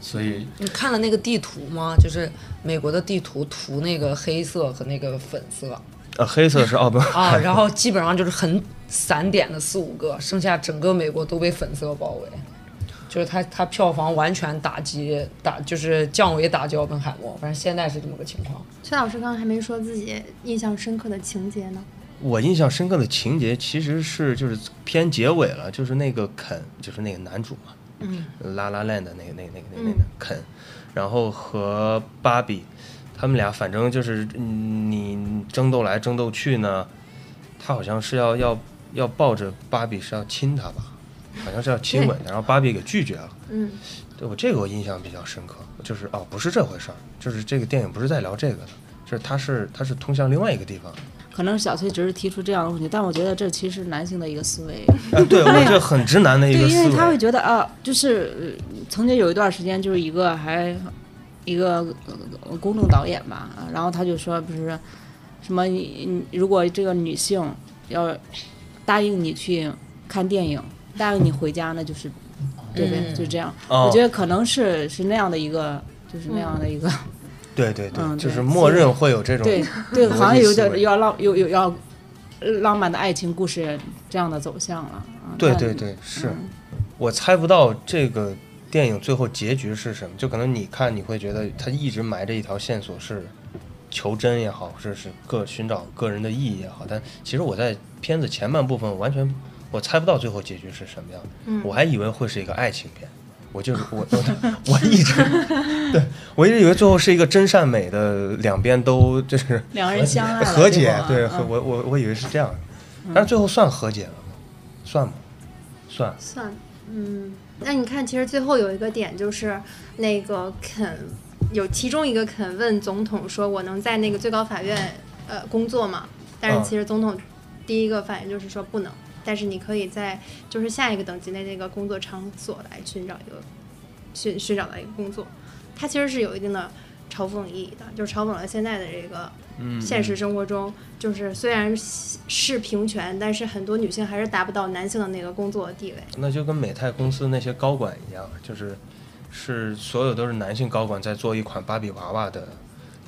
所以你看了那个地图吗？就是美国的地图涂那个黑色和那个粉色呃黑色是奥本啊，然后基本上就是很散点的四五个，剩下整个美国都被粉色包围。就是它，它票房完全打击打，就是降维打击奥本海默。反正现在是这么个情况。崔老师刚刚还没说自己印象深刻的情节呢。我印象深刻的情节其实是就是偏结尾了，就是那个肯，就是那个男主嘛，嗯，拉拉链的那个那个那个那个那嗯个肯，然后和芭比，他们俩反正就是嗯你争斗来争斗去呢，他好像是要要要抱着芭比是要亲她吧，好像是要亲吻她，然后芭比给拒绝了。嗯，对我这个我印象比较深刻，就是哦不是这回事儿，就是这个电影不是在聊这个的，就是它是它是通向另外一个地方。可能小崔只是提出这样的问题，但我觉得这其实是男性的一个思维。啊，对我这很直男的一，个思维。因为他会觉得啊，就是呃曾经有一段时间，就是一个还一个呃公众导演吧，啊然后他就说不是什么你你如果这个女性要答应你去看电影，答应你回家，那就是对不对？嗯。就这样，哦。我觉得可能是是那样的一个，就是那样的一个，对对对，嗯就是默认会有这种对对，好像有点要浪有有要浪漫的爱情故事这样的走向了。啊对对对，是嗯。我猜不到这个电影最后结局是什么，就可能你看你会觉得他一直埋着一条线索是求真也好，或者是个寻找个人的意义也好，但其实我在片子前半部分完全我猜不到最后结局是什么样，嗯我还以为会是一个爱情片。我就是我我 我一直对我一直以为最后是一个真善美的两边都就是两人相爱和解对，我我我以为是这样，但是最后算和解了吗？算吗？算。算，嗯，那你看，其实最后有一个点就是那个肯有其中一个肯问总统说：“我能在那个最高法院呃工作吗？”但是嗯其实总统第一个反应就是说不能，但是你可以在就是下一个等级的那个工作场所来寻找一个寻寻找到一个工作，它其实是有一定的嘲讽意义的，就是嘲讽了现在的这个嗯现实生活中，就是虽然是平权，但是很多女性还是达不到男性的那个工作地位。那就跟美泰公司那些高管一样，就是是所有都是男性高管在做一款芭比娃娃的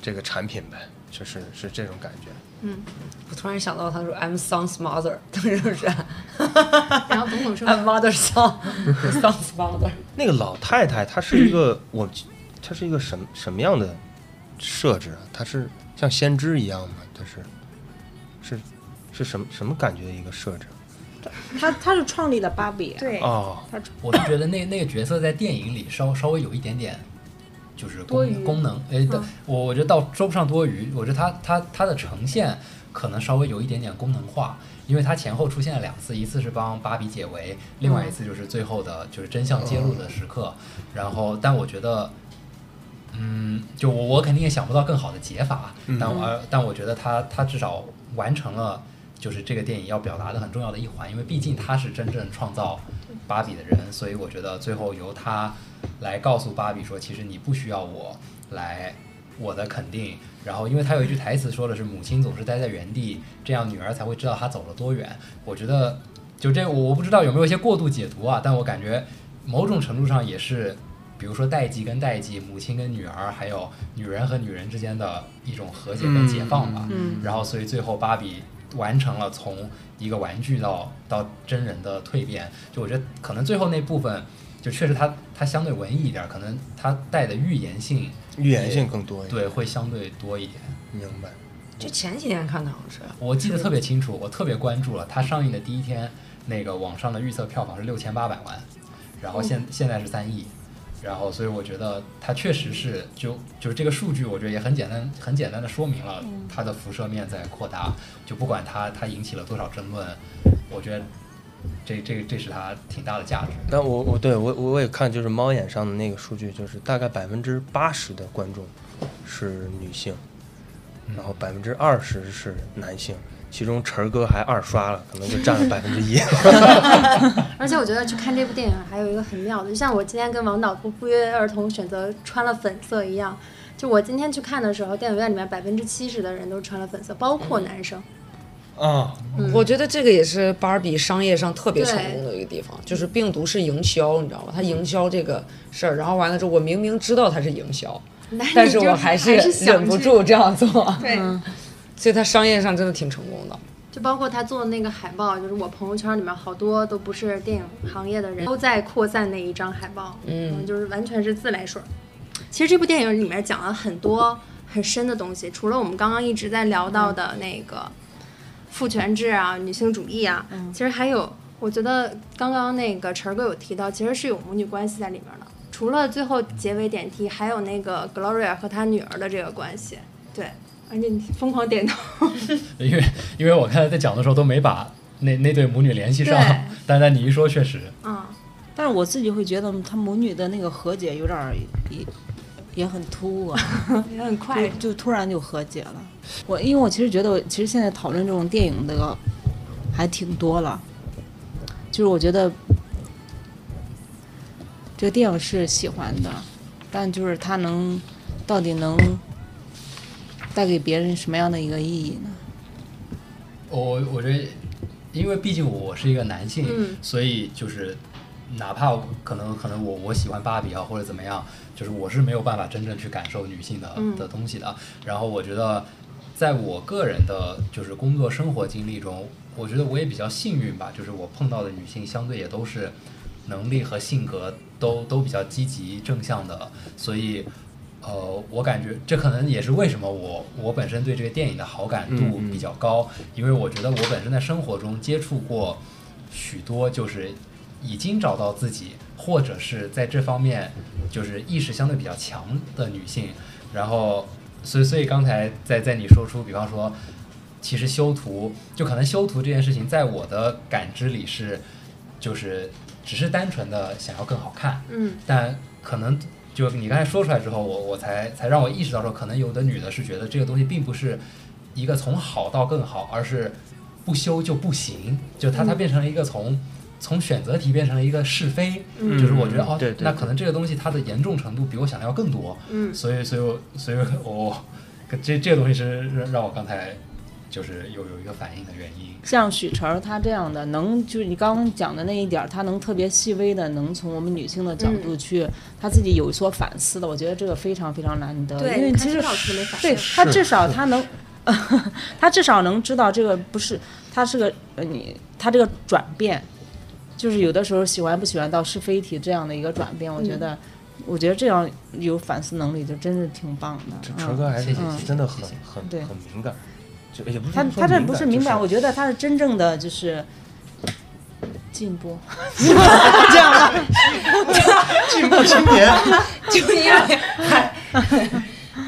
这个产品呗，就是是这种感觉。嗯我突然想到，他说 I'm son's mother，是不是 然后总统说？I'm mother's son，son's mother。那个老太太她是一个我，她是一个什么什么样的设置啊？它是像先知一样吗？它是是是什么什么感觉的一个设置？他他是创立了芭比，对，哦，我是觉得那那个角色在电影里稍稍微有一点点，就是功功能，哎，对嗯我我觉得倒说不上多余，我觉得它它它的呈现可能稍微有一点点功能化，因为它前后出现了两次，一次是帮芭比解围，另外一次就是最后的就是真相揭露的时刻，然后但我觉得。嗯，就我我肯定也想不到更好的解法，但我、呃但我觉得他他至少完成了就是这个电影要表达的很重要的一环，因为毕竟他是真正创造芭比的人，所以我觉得最后由他来告诉芭比说，其实你不需要我来我的肯定。然后，因为他有一句台词说的是“母亲总是待在原地，这样女儿才会知道她走了多远”。我觉得就这，我我不知道有没有一些过度解读啊，但我感觉某种程度上也是。比如说代际跟代际，母亲跟女儿，还有女人和女人之间的一种和解跟解放吧。嗯然后，所以最后芭比完成了从一个玩具到到真人的蜕变。就我觉得可能最后那部分，就确实它它相对文艺一点，可能它带的预言性预言性更多一点。对会相对多一点。明白。就前几天看的好像是，我记得特别清楚，我特别关注了它上映的第一天，那个网上的预测票房是六千八百万，然后现现在是三亿。然后，所以我觉得它确实是就就是这个数据，我觉得也很简单，很简单的说明了它的辐射面在扩大。就不管它它引起了多少争论，我觉得这这这是它挺大的价值。那我我对我我也看，就是猫眼上的那个数据，就是大概百分之八十的观众是女性，然后百分之二十是男性，其中晨儿哥还二刷了，可能就占了 百分之一。而且我觉得去看这部电影还有一个很妙的，就像我今天跟王导不不约而同选择穿了粉色一样。就我今天去看的时候，电影院里面百分之七十的人都穿了粉色，包括男生。啊，我觉得这个也是芭比商业上特别成功的一个地方，就是病毒是营销，你知道吗？它营销这个事儿，然后完了之后，我明明知道它是营销，但是我还是忍不住这样做，对，所以它商业上真的挺成功的。就包括他做的那个海报，就是我朋友圈里面好多都不是电影行业的人都在扩散那一张海报，嗯就是完全是自来水儿。其实这部电影里面讲了很多很深的东西，除了我们刚刚一直在聊到的那个父权制啊、女性主义啊，其实还有，我觉得刚刚那个晨儿哥有提到，其实是有母女关系在里面的。除了最后结尾点题，还有那个 Gloria 和她女儿的这个关系，对，而且你疯狂点头。因为因为我刚才在讲的时候都没把那那对母女联系上但，但你一说确实，啊、但是我自己会觉得他母女的那个和解有点儿也也很突兀啊，也很快就就突然就和解了。我因为我其实觉得，其实现在讨论这种电影的还挺多了，就是我觉得这个电影是喜欢的，但就是它能到底能带给别人什么样的一个意义呢？我我觉得，因为毕竟我是一个男性，嗯所以就是哪怕可能可能我我喜欢芭比啊或者怎么样，就是我是没有办法真正去感受女性的、嗯的东西的。然后我觉得，在我个人的就是工作生活经历中，我觉得我也比较幸运吧，就是我碰到的女性相对也都是能力和性格都都比较积极正向的，所以。呃，我感觉这可能也是为什么我我本身对这个电影的好感度比较高，因为我觉得我本身在生活中接触过许多就是已经找到自己，或者是在这方面就是意识相对比较强的女性，然后所以所以刚才在在你说出，比方说，其实修图就可能修图这件事情，在我的感知里是就是只是单纯的想要更好看，嗯。但可能就你刚才说出来之后，我我才才让我意识到说，可能有的女的是觉得这个东西并不是一个从好到更好，而是不修就不行，就它它变成了一个从。从选择题变成了一个是非，嗯。就是我觉得哦，对对。那可能这个东西它的严重程度比我想的要更多，嗯。所以所以我所以我这这个东西是让让我刚才就是有有一个反应的原因。像许晨儿她这样的，能就是你刚刚讲的那一点儿，她能特别细微的，能从我们女性的角度去，她自己有所反思的，我觉得这个非常非常难得。对因为其实你看陈老师没反对应她至少她能，他至少能知道这个不是，他是个呃你，他这个转变，就是有的时候喜欢不喜欢到是非题这样的一个转变，我觉得。我觉得这样有反思能力，就真是挺棒的。这嗯晨哥还是真的很谢谢很对很敏感，就也不是他他这不是明白，就我觉得他是真正的就是进步，这样吧，进步青年。就因为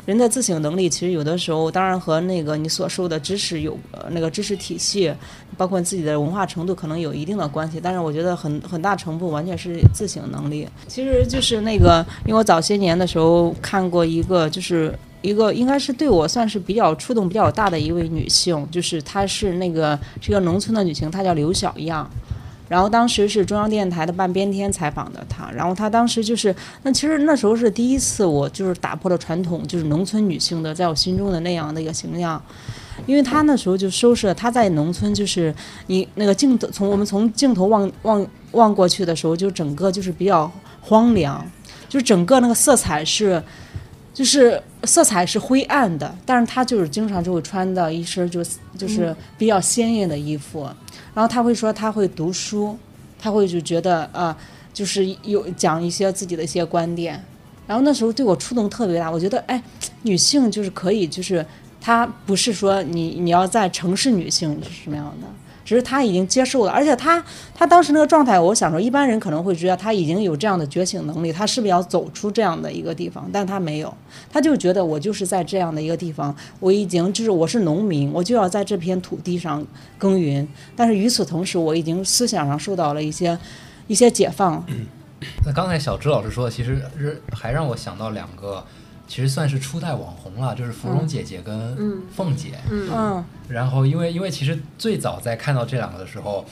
人的自省能力其实有的时候，当然和那个你所受的知识有呃那个知识体系，包括你自己的文化程度可能有一定的关系，但是我觉得很很大程度完全是自省能力。其实就是那个，因为我早些年的时候看过一个，就是一个应该是对我算是比较触动比较大的一位女性，就是她是那个是一个农村的女性，她叫刘小样。然后当时是中央电视台的半边天采访的她，然后她当时就是，那其实那时候是第一次我就是打破了传统，就是农村女性的在我心中的那样的一个形象，因为她那时候就收拾她在农村，就是你那个镜头从我们从镜头望望望过去的时候，就整个就是比较荒凉，就整个那个色彩是。就是色彩是灰暗的，但是他就是经常就会穿的一身就就是比较鲜艳的衣服，然后他会说他会读书，他会就觉得啊、就是有讲一些自己的一些观点，然后那时候对我触动特别大，我觉得哎，女性就是可以，就是她不是说你你要在城市女性是什么样的，只是他已经接受了，而且他他当时那个状态，我想说一般人可能会觉得他已经有这样的觉醒能力，他是不是要走出这样的一个地方？但他没有，他就觉得我就是在这样的一个地方，我已经就是我是农民，我就要在这片土地上耕耘，但是与此同时，我已经思想上受到了一些一些解放，那刚才小支老师说，其实是还让我想到两个，其实算是初代网红了，就是芙蓉姐姐跟凤姐。嗯。然后因为因为其实最早在看到这两个的时候，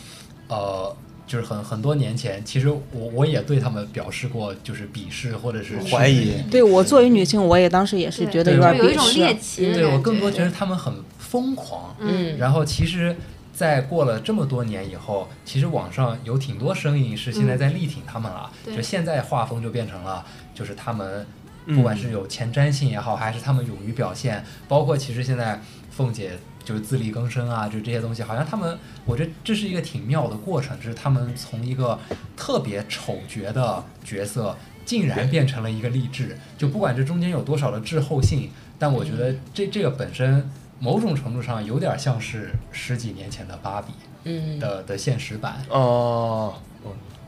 呃，就是很很多年前，其实我我也对他们表示过就是鄙视或者是怀疑。对我作为女性，我也当时也是觉得有点就有一种鄙视。猎奇对我更多觉觉得他们很疯狂。嗯。然后其实，在过了这么多年以后，其实网上有挺多声音是现在在力挺他们了。对。就现在画风就变成了，就是他们嗯不管是有前瞻性也好，还是他们勇于表现，包括其实现在凤姐就是自力更生啊，就这些东西，好像他们，我觉得这是一个挺妙的过程，就是他们从一个特别丑角的角色，竟然变成了一个励志。就不管这中间有多少的滞后性，但我觉得这这个本身某种程度上有点像是十几年前的芭比嗯，的的现实版。哦，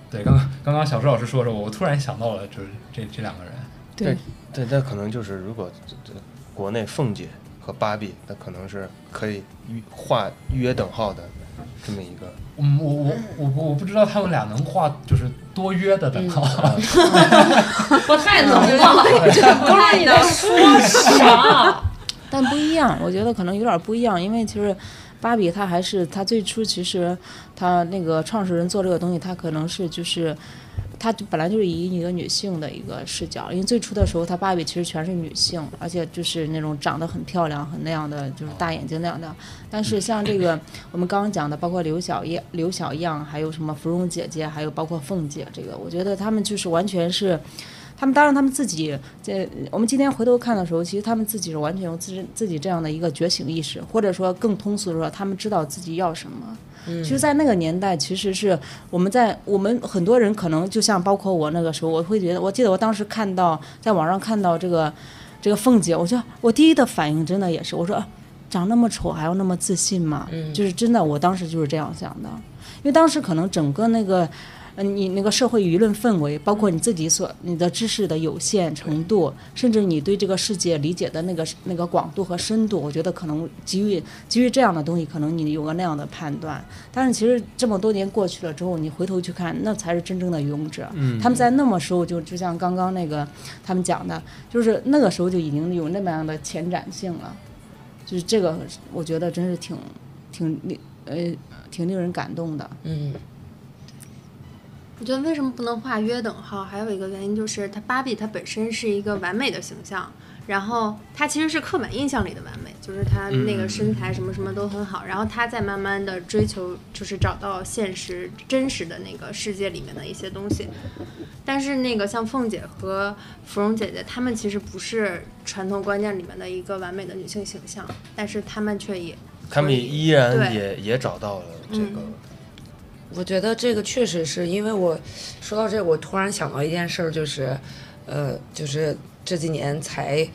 对，刚刚刚刚小朱老师说的时候，我突然想到了，就是这这两个人。对，对，那可能就是如果这这国内凤姐和芭比，那可能是可以与划约等号的这么一个。嗯，我我我我我不知道他们俩能画就是多约的等号。不太能了，不是你在说啥？但不一样，我觉得可能有点不一样，因为其实芭比她还是她最初其实她那个创始人做这个东西，她可能是就是。她就本来就是以一个女性的一个视角，因为最初的时候，她芭比其实全是女性，而且就是那种长得很漂亮、很那样的，就是大眼睛那样的。但是像这个我们刚刚讲的，包括刘小燕、刘小样，还有什么芙蓉姐姐，还有包括凤姐，这个我觉得她们就是完全是。他们当然，他们自己这我们今天回头看的时候，其实他们自己是完全有自身自己这样的一个觉醒意识，或者说更通俗的说，他们知道自己要什么。其实，在那个年代，其实是我们在我们很多人可能就像包括我那个时候，我会觉得，我记得我当时看到在网上看到这个这个凤姐，我就我第一的反应真的也是，我说、啊长那么丑还要那么自信吗？就是真的，我当时就是这样想的，因为当时可能整个那个。嗯，你那个社会舆论氛围，包括你自己所你的知识的有限程度，甚至你对这个世界理解的那个那个广度和深度，我觉得可能基于基于这样的东西，可能你有个那样的判断。但是其实这么多年过去了之后，你回头去看，那才是真正的勇者。嗯他们在那么时候就就像刚刚那个他们讲的，就是那个时候就已经有那么样的前瞻性了。就是这个，我觉得真是挺挺令呃挺令人感动的。嗯，我觉得为什么不能画约等号，还有一个原因就是它芭比它本身是一个完美的形象，然后它其实是刻板印象里的完美，就是她那个身材什么什么都很好，然后她在慢慢的追求，就是找到现实真实的那个世界里面的一些东西。但是那个像凤姐和芙蓉姐姐，她们其实不是传统观念里面的一个完美的女性形象，但是她们却也她们依然也也找到了这个，我觉得这个确实是因为我说到这个，我突然想到一件事儿，就是，呃，就是这几年才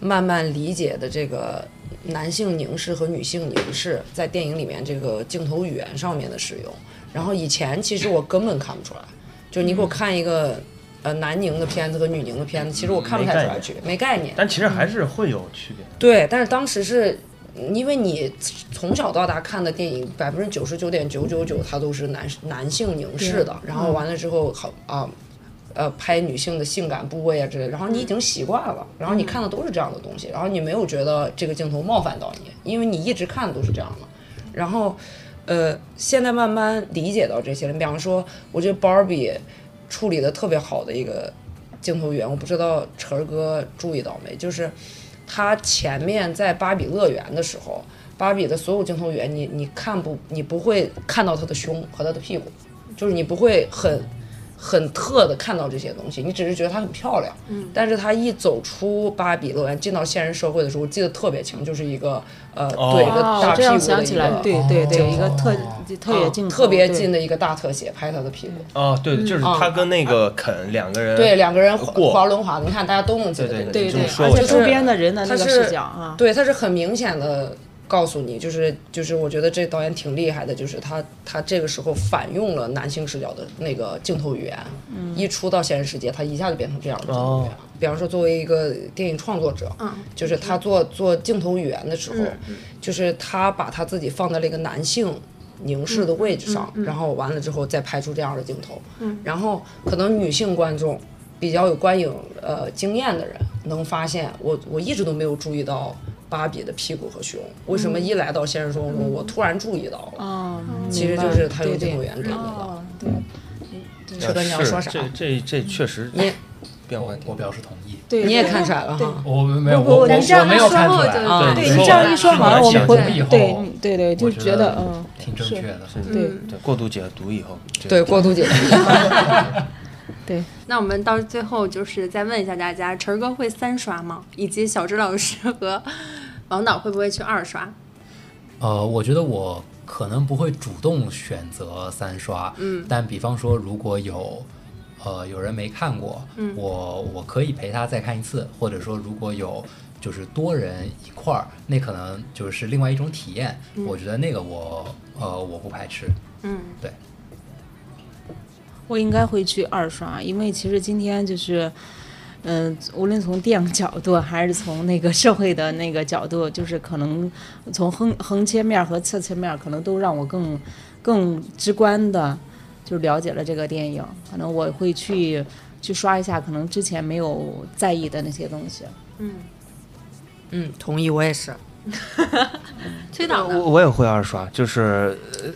慢慢理解的这个男性凝视和女性凝视在电影里面这个镜头语言上面的使用。然后以前其实我根本看不出来，就你给我看一个呃男凝的片子和女凝的片子，其实我看不太出来区别，没概念。但其实还是会有区别。对，但是当时是因为你从小到大看的电影，百分之九十九点九九九它都是男男性凝视的，然后完了之后好啊。呃，拍女性的性感部位啊之类的，然后你已经习惯了，然后你看的都是这样的东西，然后你没有觉得这个镜头冒犯到你，因为你一直看的都是这样的。然后，呃，现在慢慢理解到这些了。比方说，我觉得 Barbie 处理的特别好的一个镜头语言，我不知道晨儿哥注意到没，就是他前面在芭比乐园的时候，芭比的所有镜头语言，你你看不，你不会看到他的胸和他的屁股，就是你不会很。很特的看到这些东西，你只是觉得它很漂亮，嗯，但是她一走出芭比乐园，进到现实社会的时候，我记得特别清，就是一个呃，哦。对一个哦大，屁股的一个对对对，一个特特别啊镜头，特别近的一个大特写，拍她的屁股。哦，对，就是他跟那个肯两个人，对，两个人滑过。滑轮滑的，你看大家都能记得对这个对对而且周边的人的那个他是视角啊，对，他是很明显的告诉你，就是就是，我觉得这导演挺厉害的，就是他他这个时候反用了男性视角的那个镜头语言，一出到现实世界，他一下就变成这样的镜头语言了。比方说，作为一个电影创作者，嗯就是他做做镜头语言的时候，就是他把他自己放在了一个男性凝视的位置上，然后完了之后再拍出这样的镜头，然后可能女性观众比较有观影呃经验的人能发现，我我一直都没有注意到芭比的屁股和胸，为什么一来到现实生活中，我突然注意到了？哦，其实就是他用对对镜头语言给你的。哦，对车哥，你要说啥？这这这确实你变化我表示同意。对，你也看出来了哈？我没有，我我没有看出来啊对你这样一说，好像我们会想以后对对对，就我觉得嗯，挺正确的。对对过度解读以后，对，过度解读。对，那我们到最后就是再问一下大家，晨儿哥会三刷吗？以及小智老师和王导会不会去二刷？呃，我觉得我可能不会主动选择三刷，嗯，但比方说如果有呃有人没看过，嗯，我我可以陪他再看一次，或者说如果有就是多人一块儿，那可能就是另外一种体验，我觉得那个我呃我不排斥，嗯，对，我应该会去二刷，因为其实今天就是，嗯、无论从电影角度还是从那个社会的那个角度，就是可能从横横切面和侧切面，可能都让我更更直观的就了解了这个电影。可能我会去去刷一下，可能之前没有在意的那些东西。嗯嗯，同意，我也是。崔导呢？我我也会二刷，就是呃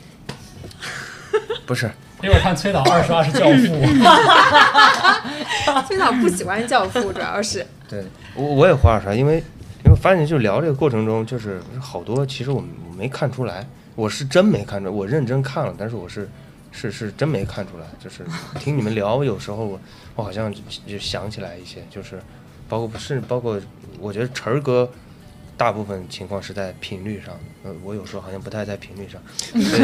不是因为我看崔导二刷是教父，崔导不喜欢教父，主要是 对我我也胡二刷，因为因为发现就聊这个过程中，就是好多其实我没看出来，我是真没看出来，我认真看了，但是我是是是真没看出来，就是听你们聊，有时候我我好像就就想起来一些，就是包括甚至包括我觉得晨儿哥。大部分情况是在频率上，呃，我有时候好像不太在频率上，所以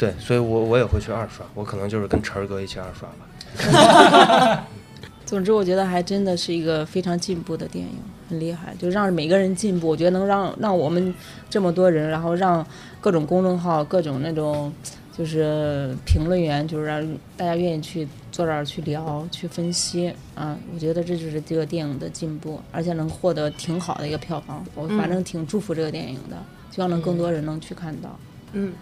对，所以我我也会去二刷，我可能就是跟晨儿哥一起二刷吧。总之，我觉得还真的是一个非常进步的电影，很厉害，就让每个人进步。我觉得能让让我们这么多人，然后让各种公众号、各种那种就是评论员，就是让大家愿意去坐这儿去聊、去分析啊。我觉得这就是这个电影的进步，而且能获得挺好的一个票房。我反正挺祝福这个电影的，希望能更多人能去看到。嗯，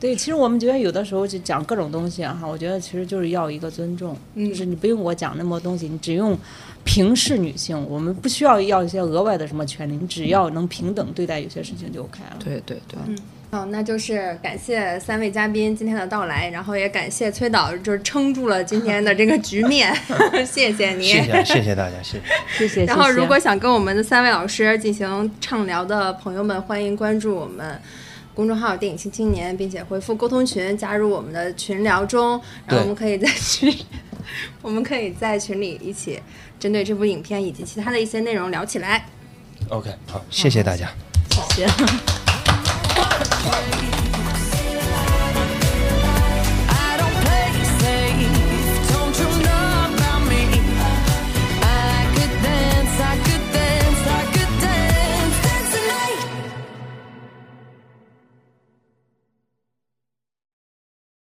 对，其实我们觉得有的时候就讲各种东西啊，哈，我觉得其实就是要一个尊重，就是你不用我讲那么多东西，你只用平视女性，我们不需要要一些额外的什么权利，你只要能平等对待有些事情就 OK 了。对对对，嗯好，那就是感谢三位嘉宾今天的到来，然后也感谢崔导，就是撑住了今天的这个局面，谢谢你。谢谢谢谢大家，谢谢。谢谢。然后，如果想跟我们的三位老师进行畅聊的朋友们，欢迎关注我们公众号“电影新青年”，并且回复沟通群加入我们的群聊中，然后我们可以在群，我们可以在群里一起针对这部影片以及其他的一些内容聊起来。OK，好，谢谢大家。谢谢。